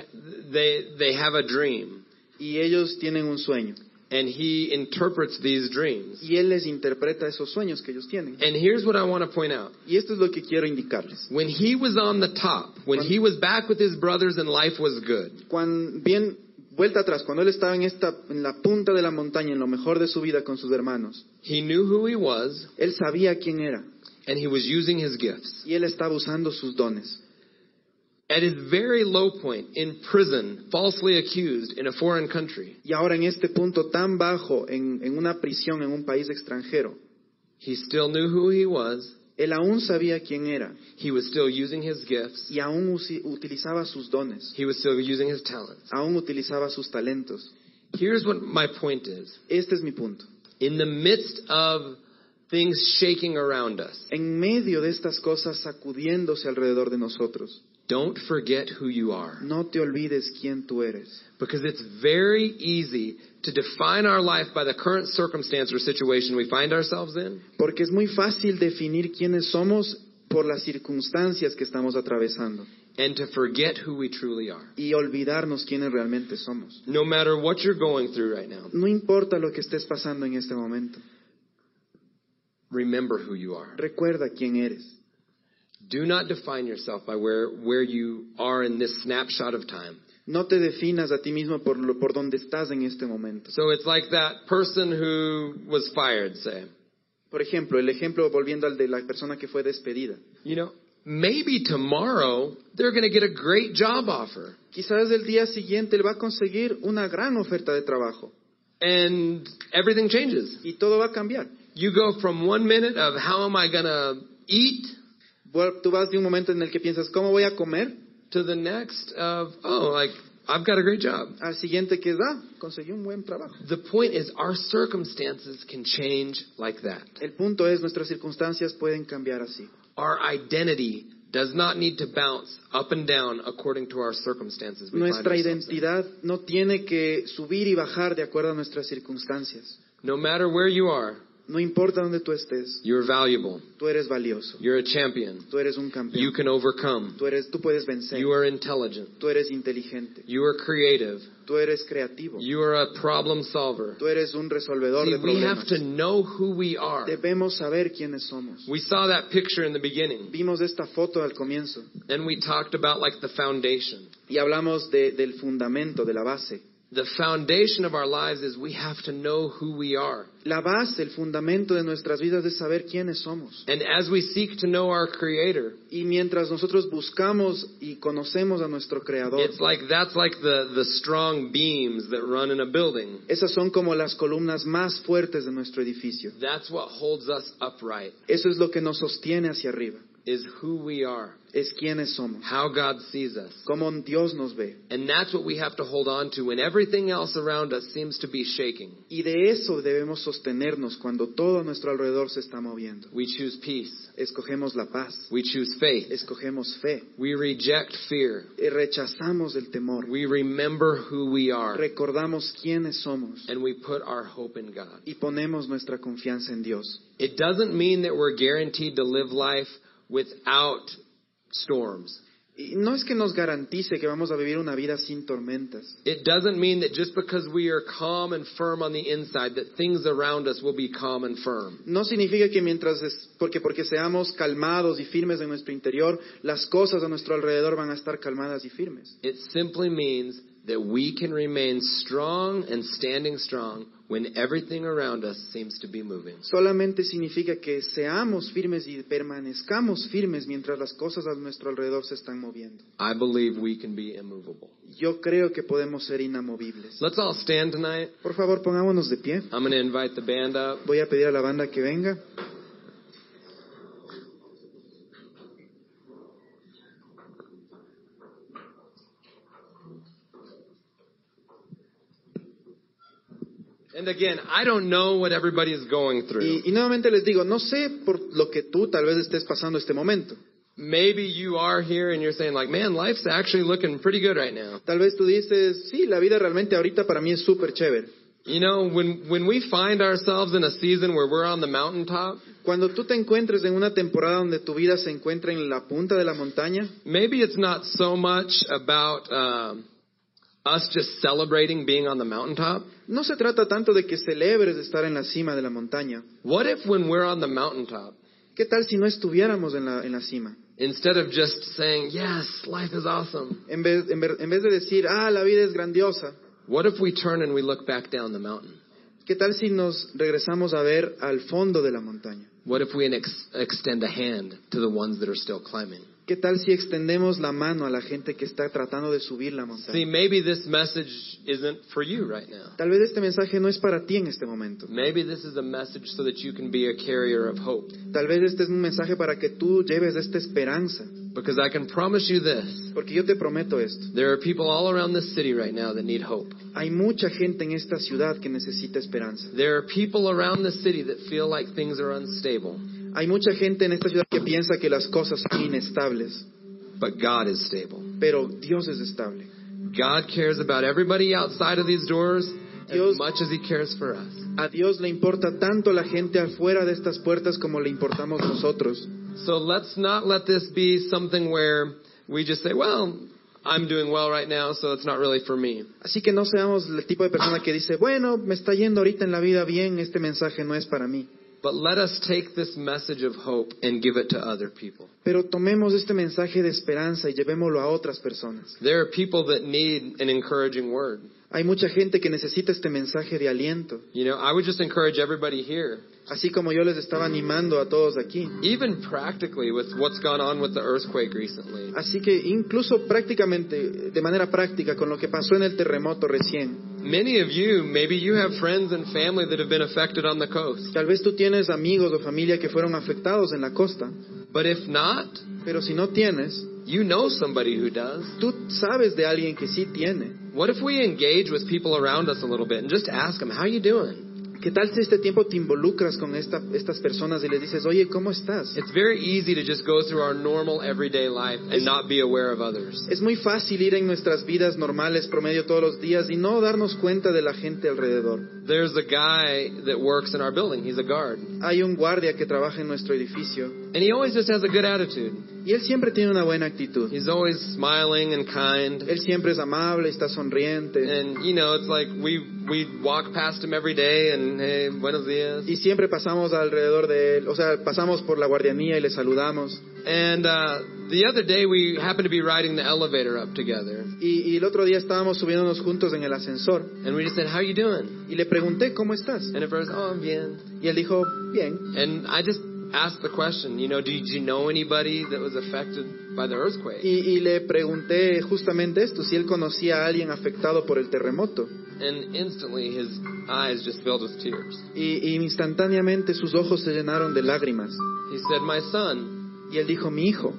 they they have a dream y ellos tienen un sueño. and he interprets these dreams Y él les interpreta esos sueños que ellos tienen. and here's what i want to point out Y esto es lo que quiero indicarles. when he was on the top when he was back with his brothers and life was good Cuando, bien, vuelta atrás, cuando él estaba en, esta, en la punta de la montaña, en lo mejor de su vida con sus hermanos, he knew who he was él sabía quién era and he was using his gifts y él estaba usando sus dones. At his very low point in prison falsely accused in a foreign country. Y ahora en este punto tan bajo, en, en una prisión, en un país extranjero, he still knew who he was. él aún sabía quién era. He was still using his gifts. Y aún utilizaba sus dones, he was still using his talents. Aún utilizaba sus talentos. here's what my point is. Este es mi punto. in the midst of things shaking around us, En medio de estas cosas sacudiéndose alrededor de nosotros, don't forget who you are. no te olvides quién tú eres. Because it's very easy to define our life by the current circumstance or situation we find ourselves in. Porque es muy fácil definir quiénes somos por las circunstancias que estamos atravesando And to forget who we truly are. y olvidarnos quiénes realmente somos. No matter what you're going through right now, No importa lo que estés pasando en este momento, remember who you are. recuerda quién eres. Do not define yourself by where, where you are in this snapshot of time. No te definas a ti mismo por, lo, por donde estás en este momento. So it's like that person who was fired, say. Por ejemplo, el ejemplo volviendo al de la persona que fue despedida. You know, maybe tomorrow they're going to get a great job offer. Quizás el día siguiente él va a conseguir una gran oferta de trabajo And everything changes. y todo va a cambiar. You go from one minute of how am I going to eat Tú vas de un momento en el que piensas, ¿cómo voy a comer? to the next of, oh, like, I've got a great job. Al siguiente que ah, conseguí un buen trabajo. The point is, our circumstances can change like that. El punto es, nuestras circunstancias pueden cambiar así. Our identity does not need to bounce up and down according to our circumstances. We Nuestra in. identidad no tiene que subir y bajar de acuerdo a nuestras circunstancias. No matter where you are, No importa donde tú estés, you're valuable. tú eres valioso. You're a champion. Tú eres un You campeón. can overcome. Tú, eres, tú puedes vencer. You are intelligent. Tú eres inteligente. You are creative. Tú eres creativo. You are a problem solver. Tú eres un resolvedor See, de we have problemas. to know who we are. Debemos saber quiénes somos. We saw that picture in the beginning, Vimos esta foto al comienzo and we talked about like the foundation. y hablamos de- del fundamento, de la base. The foundation of our lives is we have to know who we are. La base, el fundamento de nuestras vidas es saber quiénes somos. And as we seek to know our Creator, Y mientras nosotros buscamos y conocemos a nuestro Creador, it's like that's like the, the strong beams that run in a building. esas son como las columnas más fuertes de nuestro edificio. That's what holds us upright, Eso es lo que nos sostiene hacia arriba. Is who we are, Es quiénes somos, how God sees us. cómo Dios nos ve. And that's what we have to hold on to when everything else around us seems to be shaking. Y de eso debemos sostenernos cuando todo a nuestro alrededor se está moviendo. We choose peace. Escogemos la paz, We choose faith. escogemos fe, We reject fear. y rechazamos el temor, We remember who we are. recordamos quiénes somos And we put our hope in God. y ponemos nuestra confianza en Dios. It doesn't mean that we're guaranteed to live life without storms. No es que nos garantice que vamos a vivir una vida sin tormentas. It doesn't mean that just because we are calm and firm on the inside that things around us will be calm and firm. No significa que mientras es- porque porque seamos calmados y firmes en nuestro interior, las cosas a nuestro alrededor van a estar calmadas y firmes. It simply means that we can remain strong and standing strong when everything around us seems to be moving. Solamente significa que seamos firmes y permanezcamos firmes mientras las cosas a nuestro alrededor se están moviendo. I believe we can be immovable. Yo creo que podemos ser inamovibles. Let's all stand tonight. Por favor, pongámonos de pie. I'm going to invite the band up. Voy a pedir a la banda que venga. And again, I don't know what everybody is going through. Y, y nuevamente les digo, no sé por lo que tú tal vez estés pasando este momento. Maybe you are here and you're saying like, man, life's actually looking pretty good right now. Tal vez tú dices, sí, la vida realmente ahorita para mí es súper chévere. You know, when, when we find ourselves in a season where we're on the mountaintop, Cuando tú te encuentres en una temporada donde tu vida se encuentra en la punta de la montaña, maybe it's not so much about um, us just celebrating being on the mountaintop. no se trata tanto de que celebres de estar en la cima de la montaña. What if when we're on the mountaintop, ¿Qué tal si no estuviéramos en la, en la cima? instead of just saying, yes, life is awesome, En vez, en ver- en vez de decir, ah, la vida es grandiosa, what if we turn and we look back down the mountain? ¿qué tal si nos regresamos a ver al fondo de la montaña? What if we ex- extend a hand to the ones that are still climbing? ¿Qué tal si extendemos la mano a la gente que está tratando de subir la See, montaña? maybe this message isn't for you right now. Tal vez este mensaje no es para ti en este momento. Maybe this is a message so that you can be a carrier of hope. Tal vez este es un mensaje para que tú lleves esta esperanza. Because I can promise you this Porque yo te prometo esto. there are people all around this city right now that need hope. Hay mucha gente en esta ciudad que necesita esperanza. There are people around the city that feel like things are unstable, Hay mucha gente en esta ciudad que piensa que las cosas son inestables. but God is stable. Pero Dios es estable. God cares about everybody outside of these doors Dios- as much as He cares for us. A Dios le importa tanto la gente afuera de estas puertas como le importamos nosotros. So let's not let this be something where we just say, well, I'm doing well right now, so it's not really for me. Así que no seamos el tipo de persona que dice, bueno, me está yendo ahorita en la vida bien, este mensaje no es para mí. But let us take this message of hope and give it to other people. Pero tomemos este mensaje de esperanza y llevémoslo a otras personas. There are people that need an encouraging word. Hay mucha gente que necesita este mensaje de aliento. You know, I would just encourage everybody here, Así como yo les estaba animando a todos aquí. even practically with what's gone on with the earthquake recently. Así que incluso prácticamente, de manera práctica, con lo que pasó en el terremoto recién, Many of you, maybe you have friends and family that have been affected on the coast. tal vez tú tienes amigos o familia que fueron afectados en la costa, But if not, pero si no tienes, you know somebody who does. tú sabes de alguien que sí tiene. What if we engage with people around us a little bit and just ask them, how you doing? ¿Qué tal si este tiempo te involucras con esta- estas personas y les dices, oye, ¿cómo estás? It's very easy to just go through our normal everyday life and not be aware of others. Es muy fácil ir en nuestras vidas normales, promedio todos los días, y no darnos cuenta de la gente alrededor. There's a guy that works in our building. He's a guard. Hay un guardia que trabaja en nuestro edificio, And he always just has a good attitude. y él siempre tiene una buena actitud. He's always smiling and kind. Él siempre es amable, está sonriente, And, you know, it's like we, we walk past him every day and, hey, buenos dias. y siempre pasamos alrededor de él, o sea, pasamos por la guardianía y le saludamos. And uh, the other day we happened to be riding the elevator up together. Y, y el otro día estábamos subiéndonos juntos en el ascensor, And we just said, how are you doing? y le pregunté, ¿cómo estás? And at first, oh, I'm bien. Y él dijo, bien. And I just asked the question, you know, did you know anybody that was affected by the earthquake? Y, y le pregunté justamente esto, si él conocía a alguien afectado por el terremoto. And instantly his eyes just filled with tears. Y, y instantáneamente sus ojos se llenaron de lágrimas. He said, my son. Y él dijo, mi hijo.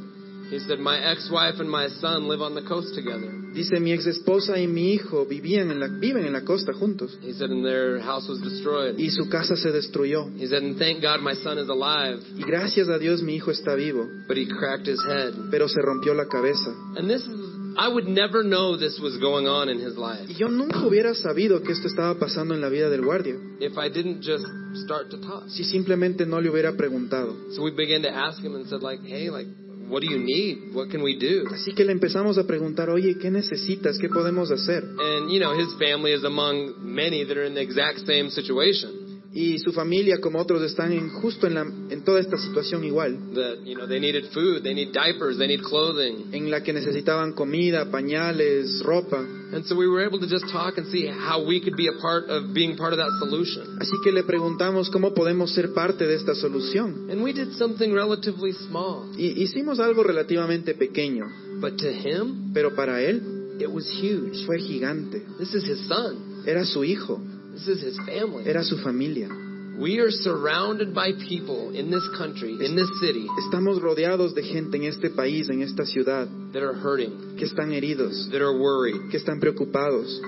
He said, my ex-wife and my son live on the coast together. Dice, mi ex esposa y mi hijo vivían en la, viven en la costa juntos. He said, and their house was destroyed. Y su casa se destruyó. He said, and thank God my son is alive. Y gracias a Dios mi hijo está vivo. But he cracked his head. Pero se rompió la cabeza. And this is, I would never know this was going on in his life yo nunca hubiera sabido que esto estaba pasando en la vida del guardia. if I didn't just start to talk. Si simplemente no le hubiera preguntado. So we began to ask him and said, like, hey, like, what do you need? What can we do? Así que le empezamos a preguntar, oye, ¿qué necesitas? ¿Qué podemos hacer? And, you know, his family is among many that are in the exact same situation. Y su familia, como otros, están en, justo en, la, en toda esta situación igual, That you know they needed food, they need diapers, they need clothing, en la que necesitaban comida, pañales, ropa. and so we were able to just talk and see how we could be a part of being part of that solution. Así que le preguntamos cómo podemos ser parte de esta solución. And we did something relatively small, Y hicimos algo relativamente pequeño, but to him pero para él it was huge. fue gigante. This is his son. Era su hijo, This is his family. era su familia. We are surrounded by people in this country, in this city, Estamos rodeados de gente en este país, en esta ciudad, that are hurting, que están heridos, that are worried, que están preocupados.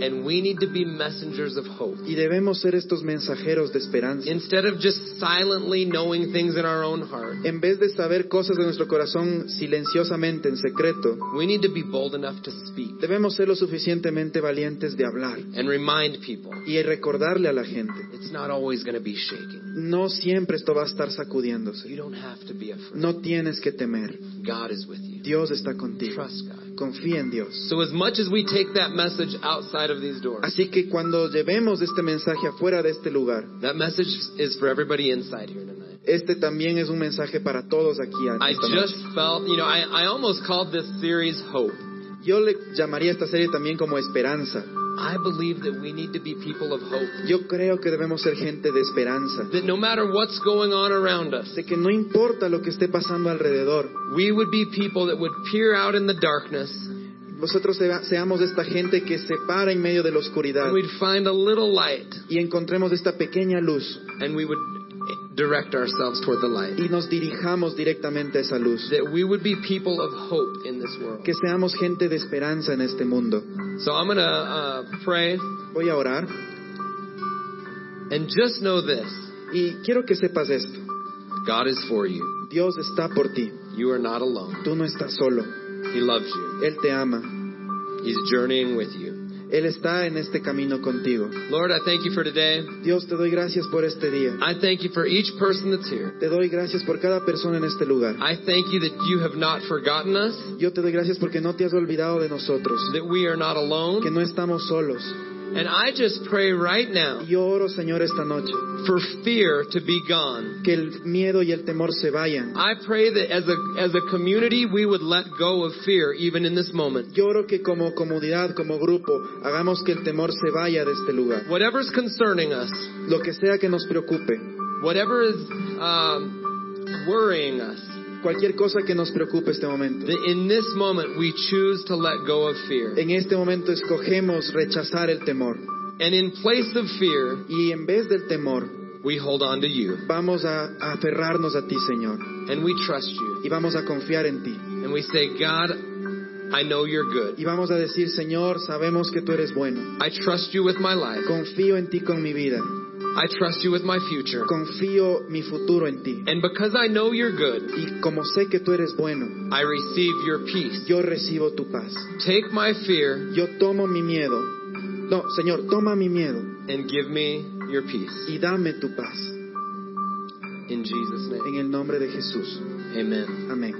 And we need to be messengers of hope. Y debemos ser estos mensajeros de esperanza. Instead of just silently knowing things in our own heart, En vez de saber cosas de nuestro corazón silenciosamente, en secreto, we need to be bold enough to speak debemos ser lo suficientemente valientes de hablar and remind people y recordarle a la gente. it's not always going to be shaking. No siempre esto va a estar sacudiéndose. You don't have to be afraid. No tienes que temer. God is with you. Dios está contigo. Trust God. Confía en Dios. So as much as we take that message outside of these doors, Así que cuando llevemos este mensaje afuera de este lugar, that message is for everybody inside here tonight. este también es un mensaje para todos aquí. I just felt, you know, I, I almost called this series Hope. Yo le llamaría a esta serie también como esperanza. I believe that we need to be people of hope. Yo creo que debemos ser gente de esperanza. That no matter what's going on around us, De que no importa lo que esté pasando alrededor, we would be people that would peer out in the darkness nosotros sea- seamos esta gente que se para en medio de la oscuridad and we'd find a little light y encontremos esta pequeña luz and we would direct ourselves toward the light. y nos dirijamos directamente a esa luz. That we would be people of hope in this world. Que seamos gente de esperanza en este mundo. So I'm going to uh, pray Voy a orar and just know this y quiero que sepas esto. God is for you. Dios está por ti. You are not alone. Tú no estás solo. He loves you. Él te ama. He's journeying with you. Él está en este camino contigo. Lord, I thank you for today. Dios, te doy gracias por este día. I thank you for each person that's here. Te doy gracias por cada persona en este lugar. I thank you that you have not forgotten us, Yo te doy gracias porque no te has olvidado de nosotros, that we are not que alone. no estamos solos. And I just pray right now yo oro, Señor, esta noche, for fear to be gone. que el miedo y el temor se vayan. I pray that as a, as a community, we would let go of fear even in this moment. Yo oro que como comunidad, como grupo, hagamos que el temor se vaya de este lugar. Whatever's concerning us, Lo que sea que nos preocupe, whatever is um, worrying us, cualquier cosa que nos preocupe este momento. in this moment we choose to let go of fear. En este momento escogemos rechazar el temor. And in place of fear, Y en vez del temor, we hold on to you vamos a, a aferrarnos a ti, Señor. and we trust you. Y vamos a confiar en ti. And we say, God, I know you're good. Y vamos a decir, Señor, sabemos que tú eres bueno. I trust you with my life. Confío en ti con mi vida. I trust you with my future. Confío mi futuro en ti. And because I know you're good, Y como sé que tú eres bueno, I receive your peace. yo recibo tu paz. Take my fear Yo tomo mi miedo. No, Señor, toma mi miedo and give me your peace. y dame tu paz. In Jesus' name. En el nombre de Jesús. Amen. Amén.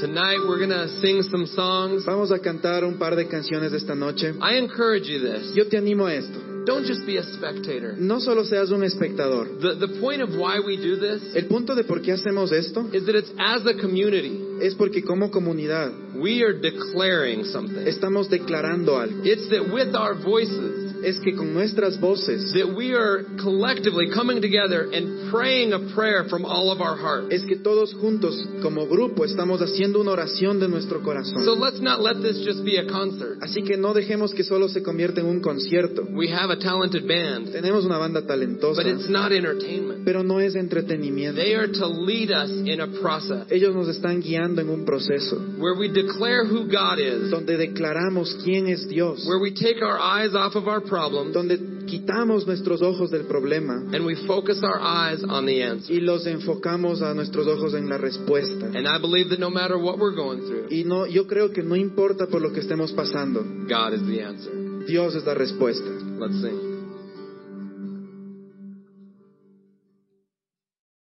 Tonight we're going to sing some songs. Vamos a cantar un par de canciones esta noche. I encourage you this. Yo te animo a esto. Don't just be a spectator. No solo seas un espectador. The, the point of why we do this El punto de por qué hacemos esto is that it's as a community, es porque como comunidad we are declaring something. estamos declarando algo. It's that with our voices, Es que con nuestras voces that we are collectively coming together and praying a prayer from all of our hearts. es que todos juntos como grupo estamos haciendo una oración de nuestro So corazón. let's not let this just be a concert. Así que no dejemos que solo se convierta en un concierto. We have a talented band, Tenemos una banda talentosa, but it's not entertainment. pero no es entretenimiento. They are to lead us in a process Ellos nos están guiando en un proceso where we declare who God is, donde declaramos quién es Dios, where we take our eyes off of our problems donde quitamos nuestros ojos del problema and we focus our eyes on the answer. y los enfocamos a nuestros ojos en la respuesta. And I believe that no matter what we're going through, Y no, yo creo que no importa por lo que estemos pasando, God is the answer. Dios es la respuesta. Let's sing.